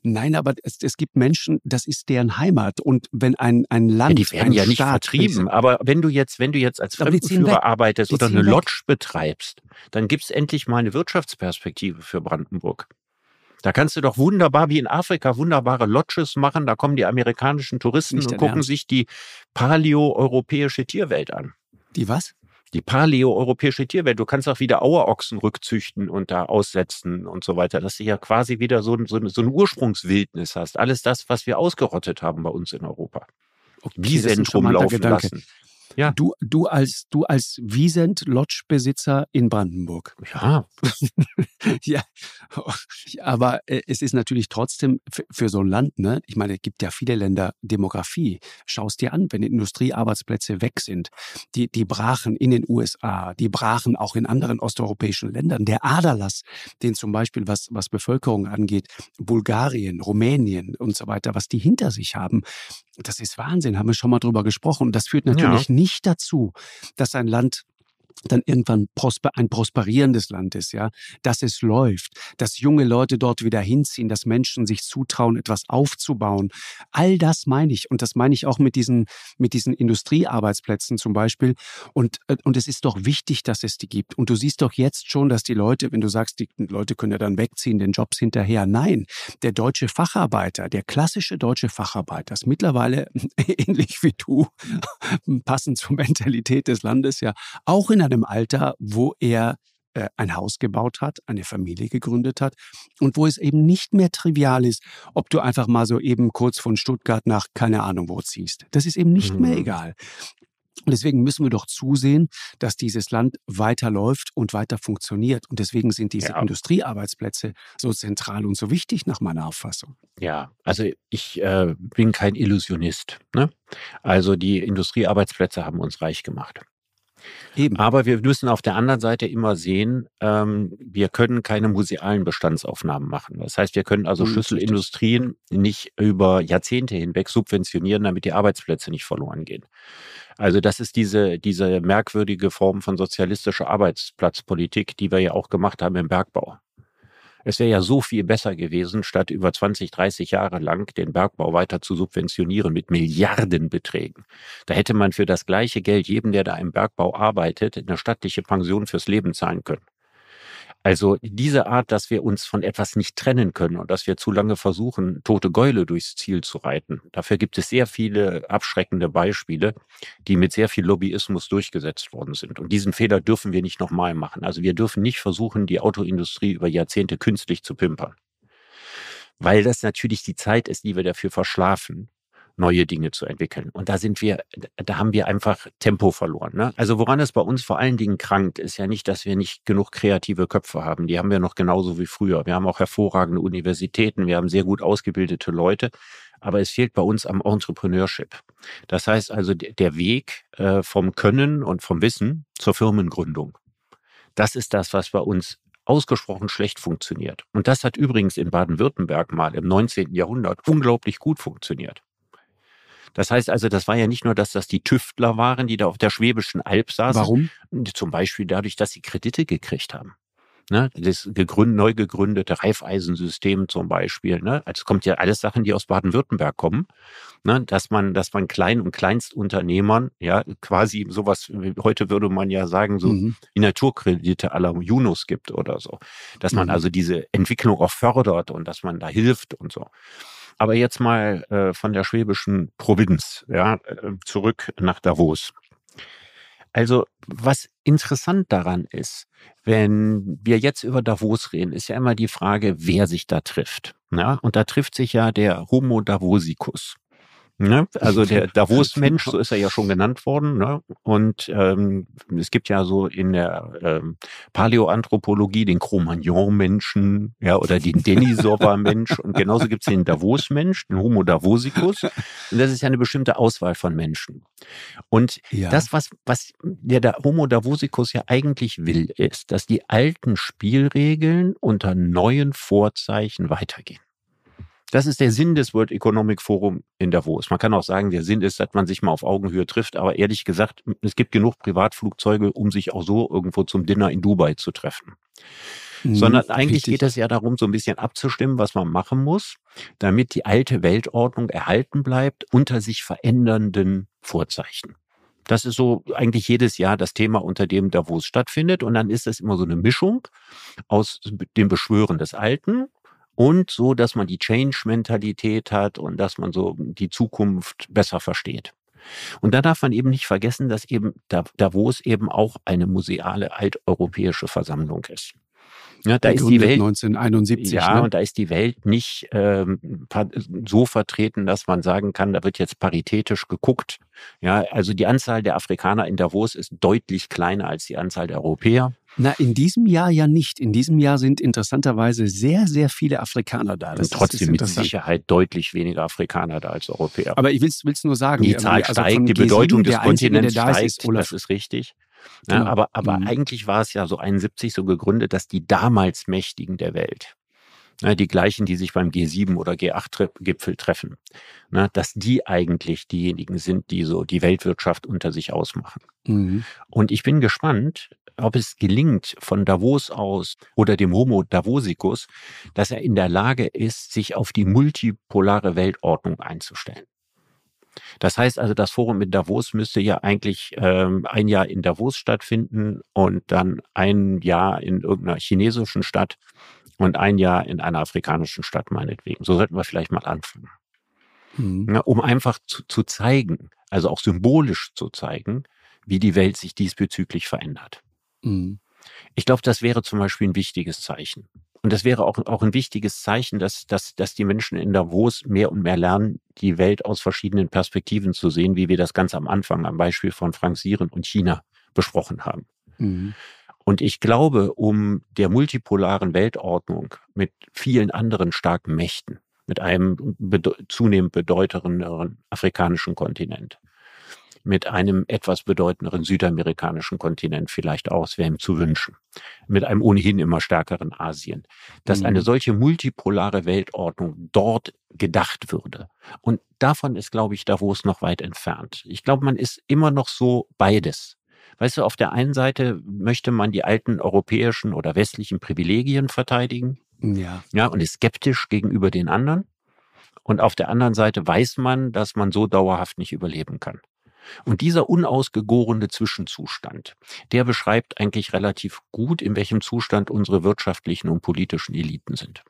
Nein, aber es, es gibt Menschen, das ist deren Heimat. Und wenn ein, ein Land. Ja, die werden ja nicht Staat, vertrieben. Aber wenn du jetzt, wenn du jetzt als Fremdenführer arbeitest oder eine Lodge betreibst, dann gibt's endlich mal eine Wirtschaftsperspektive für Brandenburg. Da kannst du doch wunderbar, wie in Afrika, wunderbare Lodges machen. Da kommen die amerikanischen Touristen und gucken Ernst. sich die paleo-europäische Tierwelt an. Die was? Die paleo-europäische Tierwelt. Du kannst auch wieder Auerochsen rückzüchten und da aussetzen und so weiter, dass du ja quasi wieder so, so, so eine Ursprungswildnis hast. Alles das, was wir ausgerottet haben bei uns in Europa. Okay, Wiesent rumlaufen lassen. Ja. Du, du als, du als Wiesent Lodge-Besitzer in Brandenburg. Ja. ja. Aber äh, es ist natürlich trotzdem für so ein Land, ne? Ich meine, es gibt ja viele Länder Demografie. Schaust dir an, wenn Industriearbeitsplätze weg sind. Die, die brachen in den USA, die brachen auch in anderen osteuropäischen Ländern. Der Aderlass, den zum Beispiel, was, was Bevölkerung angeht, Bulgarien, Rumänien und so weiter, was die hinter sich haben, das ist Wahnsinn, haben wir schon mal drüber gesprochen. Das führt natürlich ja. nicht dazu, dass ein Land dann irgendwann ein prosperierendes Land ist, ja, dass es läuft, dass junge Leute dort wieder hinziehen, dass Menschen sich zutrauen, etwas aufzubauen. All das meine ich. Und das meine ich auch mit diesen, mit diesen Industriearbeitsplätzen zum Beispiel. Und, äh, und es ist doch wichtig, dass es die gibt. Und du siehst doch jetzt schon, dass die Leute, wenn du sagst, die Leute können ja dann wegziehen, den Jobs hinterher. Nein, der deutsche Facharbeiter, der klassische deutsche Facharbeiter ist mittlerweile ähnlich wie du, passend zur Mentalität des Landes, ja, auch in einem Alter, wo er äh, ein Haus gebaut hat, eine Familie gegründet hat und wo es eben nicht mehr trivial ist, ob du einfach mal so eben kurz von Stuttgart nach keine Ahnung wo ziehst. Das ist eben nicht mhm. mehr egal. Und deswegen müssen wir doch zusehen, dass dieses Land weiterläuft und weiter funktioniert. Und deswegen sind diese ja. Industriearbeitsplätze so zentral und so wichtig nach meiner Auffassung. Ja, also ich äh, bin kein Illusionist. Ne? Also die Industriearbeitsplätze haben uns reich gemacht. Eben. Aber wir müssen auf der anderen Seite immer sehen, ähm, wir können keine musealen Bestandsaufnahmen machen. Das heißt, wir können also mhm. Schlüsselindustrien nicht über Jahrzehnte hinweg subventionieren, damit die Arbeitsplätze nicht verloren gehen. Also das ist diese, diese merkwürdige Form von sozialistischer Arbeitsplatzpolitik, die wir ja auch gemacht haben im Bergbau. Es wäre ja so viel besser gewesen, statt über 20, 30 Jahre lang den Bergbau weiter zu subventionieren mit Milliardenbeträgen. Da hätte man für das gleiche Geld jedem, der da im Bergbau arbeitet, eine stattliche Pension fürs Leben zahlen können. Also diese Art, dass wir uns von etwas nicht trennen können und dass wir zu lange versuchen, tote Gäule durchs Ziel zu reiten. Dafür gibt es sehr viele abschreckende Beispiele, die mit sehr viel Lobbyismus durchgesetzt worden sind. Und diesen Fehler dürfen wir nicht nochmal machen. Also wir dürfen nicht versuchen, die Autoindustrie über Jahrzehnte künstlich zu pimpern. Weil das natürlich die Zeit ist, die wir dafür verschlafen neue Dinge zu entwickeln. Und da sind wir, da haben wir einfach Tempo verloren. Ne? Also woran es bei uns vor allen Dingen krankt, ist ja nicht, dass wir nicht genug kreative Köpfe haben. Die haben wir noch genauso wie früher. Wir haben auch hervorragende Universitäten, wir haben sehr gut ausgebildete Leute. Aber es fehlt bei uns am Entrepreneurship. Das heißt also der Weg äh, vom Können und vom Wissen zur Firmengründung. Das ist das, was bei uns ausgesprochen schlecht funktioniert. Und das hat übrigens in Baden-Württemberg mal im 19. Jahrhundert unglaublich gut funktioniert. Das heißt also, das war ja nicht nur, dass das die Tüftler waren, die da auf der Schwäbischen Alb saßen. Warum? Zum Beispiel dadurch, dass sie Kredite gekriegt haben. Ne, das gegründ, neu gegründete Reifeisensystem zum Beispiel. Ne, also kommt ja alles Sachen, die aus Baden-Württemberg kommen. Ne, dass man, dass man Klein- und Kleinstunternehmern, ja, quasi sowas, heute würde man ja sagen, so mhm. die Naturkredite aller Junos gibt oder so. Dass man mhm. also diese Entwicklung auch fördert und dass man da hilft und so. Aber jetzt mal äh, von der schwäbischen Provinz, ja, äh, zurück nach Davos. Also, was interessant daran ist, wenn wir jetzt über Davos reden, ist ja immer die Frage, wer sich da trifft. Ja, und da trifft sich ja der Homo Davosicus. Ne? Also der Davos-Mensch, so ist er ja schon genannt worden. Ne? Und ähm, es gibt ja so in der ähm, Paläoanthropologie den Cro-Magnon-Menschen ja, oder den Denisova-Mensch. Und genauso gibt es den Davos-Mensch, den Homo Davosicus. Und das ist ja eine bestimmte Auswahl von Menschen. Und ja. das, was, was der, der Homo Davosicus ja eigentlich will, ist, dass die alten Spielregeln unter neuen Vorzeichen weitergehen. Das ist der Sinn des World Economic Forum in Davos. Man kann auch sagen, der Sinn ist, dass man sich mal auf Augenhöhe trifft. Aber ehrlich gesagt, es gibt genug Privatflugzeuge, um sich auch so irgendwo zum Dinner in Dubai zu treffen. Mhm, Sondern eigentlich richtig. geht es ja darum, so ein bisschen abzustimmen, was man machen muss, damit die alte Weltordnung erhalten bleibt unter sich verändernden Vorzeichen. Das ist so eigentlich jedes Jahr das Thema, unter dem Davos stattfindet. Und dann ist es immer so eine Mischung aus dem Beschwören des Alten und so, dass man die Change-Mentalität hat und dass man so die Zukunft besser versteht. Und da darf man eben nicht vergessen, dass eben Davos eben auch eine museale alteuropäische Versammlung ist. Ja, da ist die Welt 1971. Ja, ne? und da ist die Welt nicht ähm, so vertreten, dass man sagen kann, da wird jetzt paritätisch geguckt. Ja, also die Anzahl der Afrikaner in Davos ist deutlich kleiner als die Anzahl der Europäer. Na, in diesem Jahr ja nicht. In diesem Jahr sind interessanterweise sehr, sehr viele Afrikaner da. Das und trotzdem mit Sicherheit deutlich weniger Afrikaner da als Europäer. Aber ich will es nur sagen. Die Zahl also steigt, die Bedeutung des Kontinents steigt, ist, das ist richtig. Genau. Ja, aber aber mhm. eigentlich war es ja so 71 so gegründet, dass die damals Mächtigen der Welt, die gleichen, die sich beim G7 oder G8-Gipfel treffen, ne, dass die eigentlich diejenigen sind, die so die Weltwirtschaft unter sich ausmachen. Mhm. Und ich bin gespannt, ob es gelingt von Davos aus oder dem Homo Davosicus, dass er in der Lage ist, sich auf die multipolare Weltordnung einzustellen. Das heißt also, das Forum in Davos müsste ja eigentlich ähm, ein Jahr in Davos stattfinden und dann ein Jahr in irgendeiner chinesischen Stadt und ein Jahr in einer afrikanischen Stadt meinetwegen. So sollten wir vielleicht mal anfangen. Mhm. Ja, um einfach zu, zu zeigen, also auch symbolisch zu zeigen, wie die Welt sich diesbezüglich verändert. Mhm. Ich glaube, das wäre zum Beispiel ein wichtiges Zeichen. Und das wäre auch, auch ein wichtiges Zeichen, dass, dass, dass die Menschen in Davos mehr und mehr lernen, die Welt aus verschiedenen Perspektiven zu sehen, wie wir das ganz am Anfang am Beispiel von Frank Sieren und China besprochen haben. Mhm. Und ich glaube, um der multipolaren Weltordnung mit vielen anderen starken Mächten, mit einem bede zunehmend bedeutenderen afrikanischen Kontinent, mit einem etwas bedeutenderen südamerikanischen Kontinent vielleicht auch, es wäre ihm zu wünschen, mit einem ohnehin immer stärkeren Asien, dass mhm. eine solche multipolare Weltordnung dort gedacht würde. Und davon ist, glaube ich, Davos noch weit entfernt. Ich glaube, man ist immer noch so beides. Weißt du, auf der einen Seite möchte man die alten europäischen oder westlichen Privilegien verteidigen. Ja. Ja, und ist skeptisch gegenüber den anderen. Und auf der anderen Seite weiß man, dass man so dauerhaft nicht überleben kann. Und dieser unausgegorene Zwischenzustand, der beschreibt eigentlich relativ gut, in welchem Zustand unsere wirtschaftlichen und politischen Eliten sind.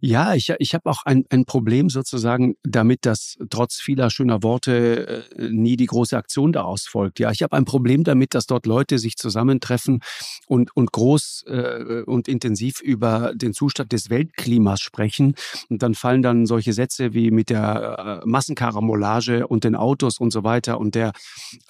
Ja, ich, ich habe auch ein, ein Problem sozusagen damit, dass trotz vieler schöner Worte äh, nie die große Aktion daraus folgt. Ja, ich habe ein Problem damit, dass dort Leute sich zusammentreffen und, und groß äh, und intensiv über den Zustand des Weltklimas sprechen. Und dann fallen dann solche Sätze wie mit der äh, Massenkaramolage und den Autos und so weiter und der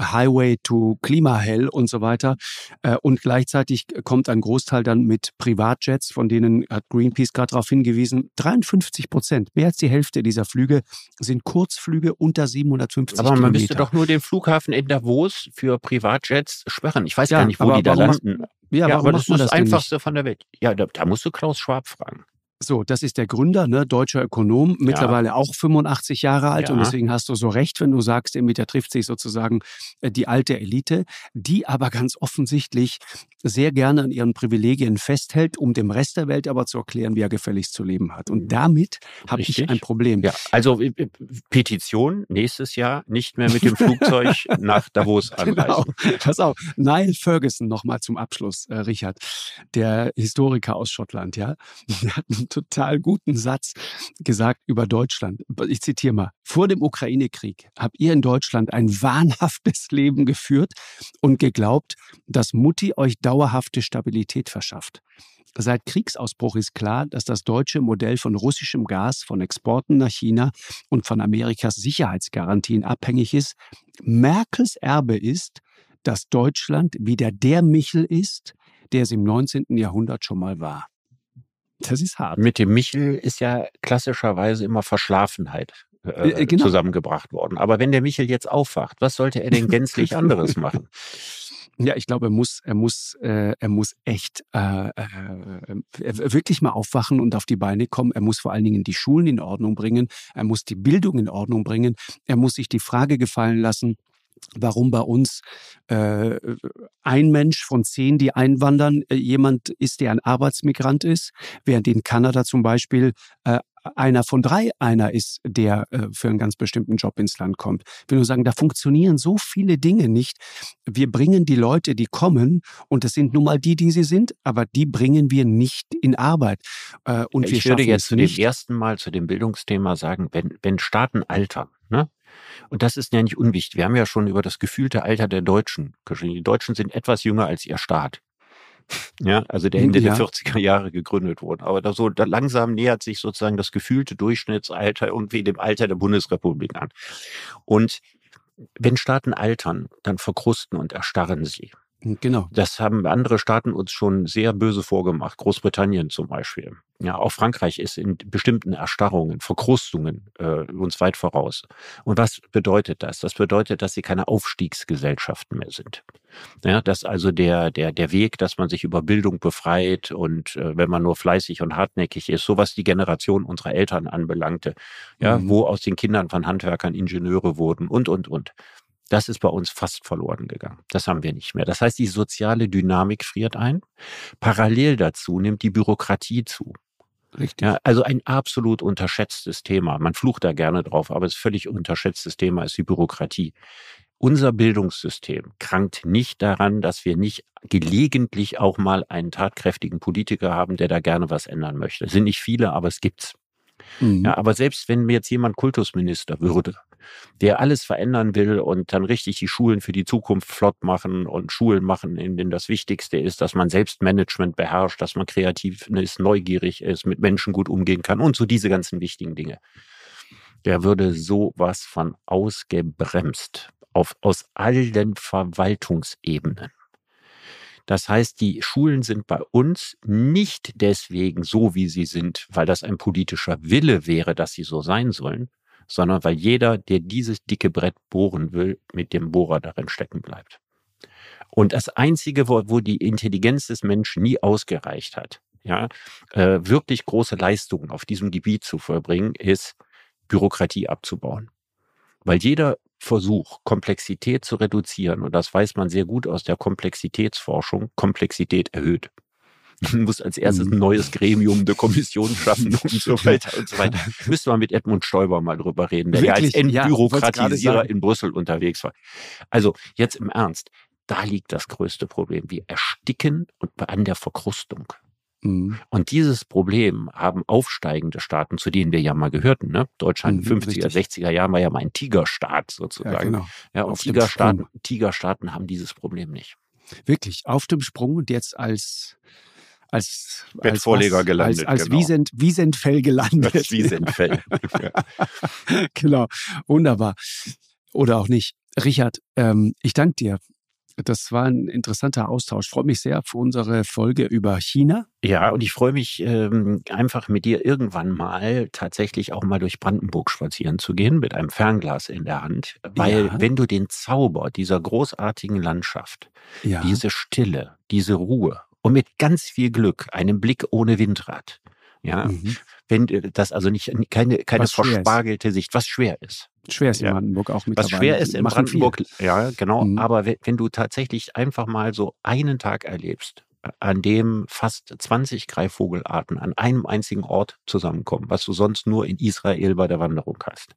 Highway to Klimahell und so weiter. Äh, und gleichzeitig kommt ein Großteil dann mit Privatjets, von denen hat Greenpeace gerade darauf hingewiesen, 53 Prozent, mehr als die Hälfte dieser Flüge sind Kurzflüge unter 750 Aber man müsste doch nur den Flughafen in Davos für Privatjets sperren. Ich weiß ja, gar nicht, wo die da landen. Ja, ja aber das ist das Einfachste von der Welt. Ja, da, da musst du Klaus Schwab fragen. So, das ist der Gründer, ne, deutscher Ökonom, mittlerweile ja. auch 85 Jahre alt. Ja. Und deswegen hast du so recht, wenn du sagst, mit der trifft sich sozusagen äh, die alte Elite, die aber ganz offensichtlich sehr gerne an ihren Privilegien festhält, um dem Rest der Welt aber zu erklären, wie er gefälligst zu leben hat. Und mhm. damit habe ich ein Problem. Ja, also Petition nächstes Jahr nicht mehr mit dem Flugzeug nach Davos genau. anreisen. Genau. Pass auf, Niall Ferguson nochmal zum Abschluss, äh, Richard, der Historiker aus Schottland, ja, der hat total guten Satz gesagt über Deutschland. Ich zitiere mal. Vor dem Ukraine-Krieg habt ihr in Deutschland ein wahnhaftes Leben geführt und geglaubt, dass Mutti euch dauerhafte Stabilität verschafft. Seit Kriegsausbruch ist klar, dass das deutsche Modell von russischem Gas, von Exporten nach China und von Amerikas Sicherheitsgarantien abhängig ist. Merkels Erbe ist, dass Deutschland wieder der Michel ist, der es im 19. Jahrhundert schon mal war. Das ist hart. Mit dem Michel ist ja klassischerweise immer Verschlafenheit äh, äh, äh, genau. zusammengebracht worden. Aber wenn der Michel jetzt aufwacht, was sollte er denn gänzlich anderes machen? Ja, ich glaube, er muss, er muss, äh, er muss echt äh, äh, wirklich mal aufwachen und auf die Beine kommen. Er muss vor allen Dingen die Schulen in Ordnung bringen. Er muss die Bildung in Ordnung bringen. Er muss sich die Frage gefallen lassen, warum bei uns äh, ein Mensch von zehn, die einwandern, äh, jemand ist, der ein Arbeitsmigrant ist, während in Kanada zum Beispiel äh, einer von drei einer ist, der äh, für einen ganz bestimmten Job ins Land kommt. Ich will nur sagen, da funktionieren so viele Dinge nicht. Wir bringen die Leute, die kommen, und das sind nun mal die, die sie sind, aber die bringen wir nicht in Arbeit. Äh, und ich wir würde jetzt zu dem ersten Mal zu dem Bildungsthema sagen, wenn, wenn Staaten altern, ne? Und das ist ja nicht unwichtig. Wir haben ja schon über das gefühlte Alter der Deutschen geschrieben. Die Deutschen sind etwas jünger als ihr Staat. Ja, also der Ende ja. der 40er Jahre gegründet wurde. Aber da so da langsam nähert sich sozusagen das gefühlte Durchschnittsalter irgendwie dem Alter der Bundesrepublik an. Und wenn Staaten altern, dann verkrusten und erstarren sie. Genau. Das haben andere Staaten uns schon sehr böse vorgemacht. Großbritannien zum Beispiel. Ja, auch Frankreich ist in bestimmten Erstarrungen, Verkrustungen äh, uns weit voraus. Und was bedeutet das? Das bedeutet, dass sie keine Aufstiegsgesellschaften mehr sind. Ja, dass also der, der, der Weg, dass man sich über Bildung befreit und äh, wenn man nur fleißig und hartnäckig ist, so was die Generation unserer Eltern anbelangte, ja, mhm. wo aus den Kindern von Handwerkern Ingenieure wurden und, und, und. Das ist bei uns fast verloren gegangen. Das haben wir nicht mehr. Das heißt, die soziale Dynamik friert ein. Parallel dazu nimmt die Bürokratie zu. Richtig. Ja, also ein absolut unterschätztes Thema. Man flucht da gerne drauf, aber es ist völlig unterschätztes Thema ist die Bürokratie. Unser Bildungssystem krankt nicht daran, dass wir nicht gelegentlich auch mal einen tatkräftigen Politiker haben, der da gerne was ändern möchte. Es sind nicht viele, aber es gibt's. Mhm. Ja, aber selbst wenn mir jetzt jemand Kultusminister würde, der alles verändern will und dann richtig die Schulen für die Zukunft flott machen und Schulen machen, in denen das Wichtigste ist, dass man Selbstmanagement beherrscht, dass man kreativ ist, neugierig ist, mit Menschen gut umgehen kann und so diese ganzen wichtigen Dinge. Der würde sowas von ausgebremst auf, aus allen Verwaltungsebenen. Das heißt, die Schulen sind bei uns nicht deswegen so, wie sie sind, weil das ein politischer Wille wäre, dass sie so sein sollen, sondern weil jeder, der dieses dicke Brett bohren will, mit dem Bohrer darin stecken bleibt. Und das Einzige, wo, wo die Intelligenz des Menschen nie ausgereicht hat, ja, äh, wirklich große Leistungen auf diesem Gebiet zu vollbringen, ist Bürokratie abzubauen. Weil jeder Versuch, Komplexität zu reduzieren, und das weiß man sehr gut aus der Komplexitätsforschung, Komplexität erhöht. Man muss als erstes ein neues Gremium, eine Kommission schaffen und so weiter und so weiter. Müsste man mit Edmund Stoiber mal drüber reden, der Wirklich? ja als Entbürokratisierer ja, in Brüssel unterwegs war. Also jetzt im Ernst, da liegt das größte Problem. Wir ersticken an der Verkrustung. Mhm. Und dieses Problem haben aufsteigende Staaten, zu denen wir ja mal gehörten. Ne? Deutschland in mhm, 50er, richtig. 60er Jahren war ja mal ein Tigerstaat sozusagen. Ja, genau. ja und Tigerstaaten, Tigerstaaten haben dieses Problem nicht. Wirklich, auf dem Sprung und jetzt als als Bettvorleger als, gelandet. Als, als genau. Wiesent, Wiesentfell gelandet. Als Wiesentfell. genau, wunderbar. Oder auch nicht. Richard, ähm, ich danke dir das war ein interessanter Austausch. Freue mich sehr für unsere Folge über China. Ja, und ich freue mich ähm, einfach mit dir irgendwann mal tatsächlich auch mal durch Brandenburg spazieren zu gehen mit einem Fernglas in der Hand. Weil ja. wenn du den Zauber dieser großartigen Landschaft, ja. diese Stille, diese Ruhe und mit ganz viel Glück einen Blick ohne Windrad, ja, mhm. wenn das also nicht keine keine verspargelte Sicht, was schwer ist. Schwer ist in ja. Brandenburg auch mit Was schwer ist in Brandenburg, viel. ja, genau. Mhm. Aber wenn, wenn, du tatsächlich einfach mal so einen Tag erlebst, an dem fast 20 Greifvogelarten an einem einzigen Ort zusammenkommen, was du sonst nur in Israel bei der Wanderung hast,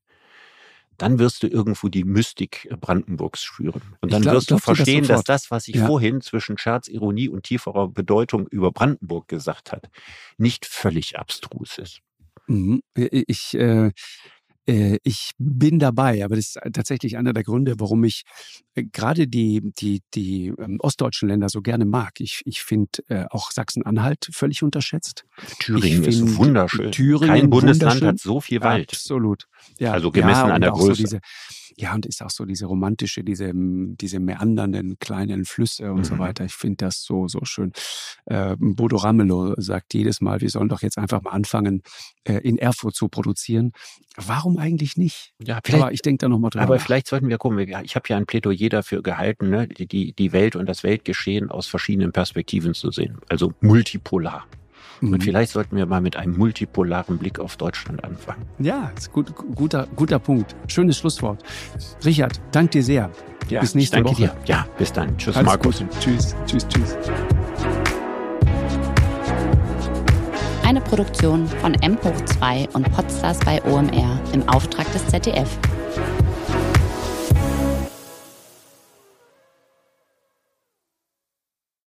dann wirst du irgendwo die Mystik Brandenburgs spüren. Und dann glaub, wirst du verstehen, das dass das, was ich ja. vorhin zwischen Scherz, Ironie und tieferer Bedeutung über Brandenburg gesagt hat, nicht völlig abstrus ist. Mhm. Ich, äh, äh, ich bin dabei, aber das ist tatsächlich einer der Gründe, warum ich äh, gerade die, die, die ähm, ostdeutschen Länder so gerne mag. Ich, ich finde äh, auch Sachsen-Anhalt völlig unterschätzt. Thüringen ist wunderschön. Thüringen Kein Bundesland hat so viel Wald. Absolut. Ja, also gemessen ja, an der Größe. So diese, ja, und ist auch so diese romantische, diese, diese meandernden kleinen Flüsse und mhm. so weiter. Ich finde das so, so schön. Äh, Bodo Ramelow sagt jedes Mal, wir sollen doch jetzt einfach mal anfangen, äh, in Erfurt zu produzieren. Warum eigentlich nicht? Ja, vielleicht, aber ich denke da nochmal drüber. Aber vielleicht sollten wir gucken. Ich habe ja ein Plädoyer dafür gehalten, ne, die, die Welt und das Weltgeschehen aus verschiedenen Perspektiven zu sehen. Also multipolar. Mhm. Und vielleicht sollten wir mal mit einem multipolaren Blick auf Deutschland anfangen. Ja, ist gut, guter, guter Punkt. Schönes Schlusswort. Richard, danke dir sehr. Ja, bis nächste danke Woche. Dir. Ja, bis dann. Tschüss, Alles Markus. Gute. Tschüss, tschüss, tschüss. Eine Produktion von M hoch 2 und Podstars bei OMR im Auftrag des ZDF.